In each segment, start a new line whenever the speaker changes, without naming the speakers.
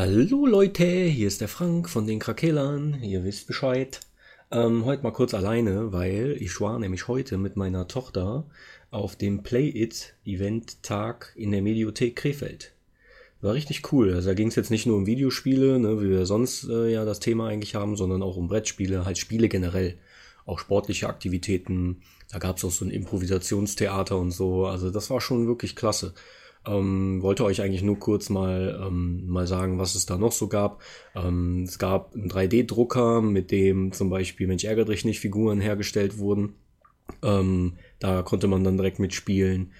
Hallo Leute, hier ist der Frank von den Krakelern. Ihr wisst Bescheid. Ähm, heute mal kurz alleine, weil ich war nämlich heute mit meiner Tochter auf dem Play It Event Tag in der Mediothek Krefeld. War richtig cool. Also da ging es jetzt nicht nur um Videospiele, ne, wie wir sonst äh, ja das Thema eigentlich haben, sondern auch um Brettspiele, halt Spiele generell. Auch sportliche Aktivitäten. Da gab es auch so ein Improvisationstheater und so. Also das war schon wirklich klasse. Ähm, wollte euch eigentlich nur kurz mal, ähm, mal sagen, was es da noch so gab. Ähm, es gab einen 3D-Drucker, mit dem zum Beispiel Mensch ärgert dich nicht Figuren hergestellt wurden. Ähm, da konnte man dann direkt mitspielen.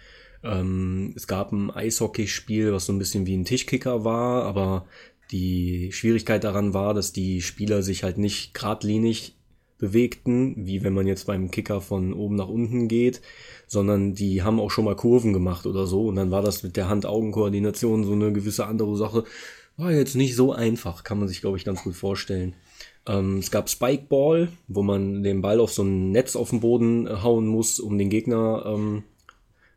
Ähm, es gab ein Eishockeyspiel, was so ein bisschen wie ein Tischkicker war, aber die Schwierigkeit daran war, dass die Spieler sich halt nicht geradlinig bewegten, wie wenn man jetzt beim Kicker von oben nach unten geht, sondern die haben auch schon mal Kurven gemacht oder so und dann war das mit der Hand-Augen-Koordination so eine gewisse andere Sache. War jetzt nicht so einfach, kann man sich, glaube ich, ganz gut vorstellen. Ähm, es gab Spikeball, wo man den Ball auf so ein Netz auf den Boden äh, hauen muss, um den Gegner ähm,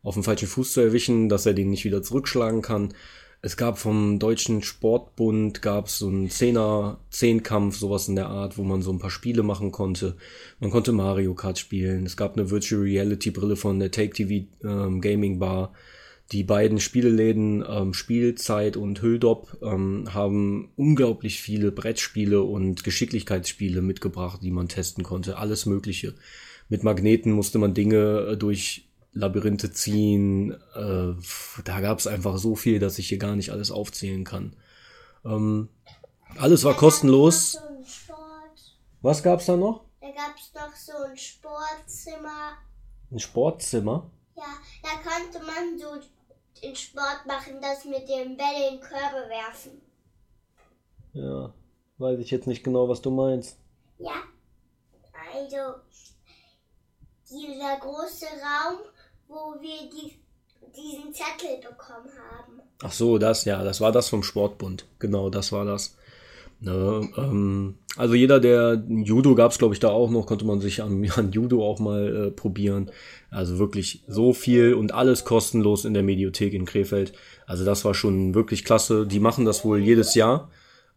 auf den falschen Fuß zu erwischen, dass er den nicht wieder zurückschlagen kann. Es gab vom Deutschen Sportbund gab es so einen Zehner, Zehnkampf, sowas in der Art, wo man so ein paar Spiele machen konnte. Man konnte Mario Kart spielen. Es gab eine Virtual Reality Brille von der Take TV ähm, Gaming Bar. Die beiden Spieleläden ähm, Spielzeit und Hülldop ähm, haben unglaublich viele Brettspiele und Geschicklichkeitsspiele mitgebracht, die man testen konnte. Alles Mögliche. Mit Magneten musste man Dinge äh, durch Labyrinthe ziehen. Äh, da gab es einfach so viel, dass ich hier gar nicht alles aufzählen kann. Ähm, alles war kostenlos. Was gab's da noch?
Da gab es noch so ein Sportzimmer.
Ein Sportzimmer?
Ja, da konnte man so den Sport machen, das mit dem Bälle in Körbe werfen.
Ja, weiß ich jetzt nicht genau, was du meinst.
Ja, also dieser große Raum, wo wir die, diesen Zettel bekommen haben.
Ach so, das, ja, das war das vom Sportbund. Genau, das war das. Ne, ähm, also jeder, der Judo gab's glaube ich, da auch noch, konnte man sich an, an Judo auch mal äh, probieren. Also wirklich so viel und alles kostenlos in der Mediothek in Krefeld. Also das war schon wirklich klasse. Die machen das wohl jedes Jahr.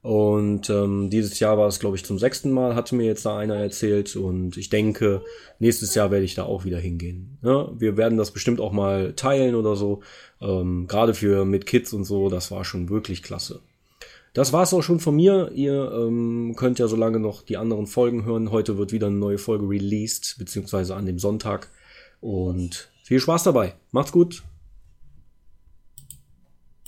Und ähm, dieses Jahr war es, glaube ich, zum sechsten Mal, hatte mir jetzt da einer erzählt. Und ich denke, nächstes Jahr werde ich da auch wieder hingehen. Ja, wir werden das bestimmt auch mal teilen oder so. Ähm, Gerade für mit Kids und so, das war schon wirklich klasse. Das war's auch schon von mir. Ihr ähm, könnt ja so lange noch die anderen Folgen hören. Heute wird wieder eine neue Folge released, beziehungsweise an dem Sonntag. Und viel Spaß dabei. Macht's gut.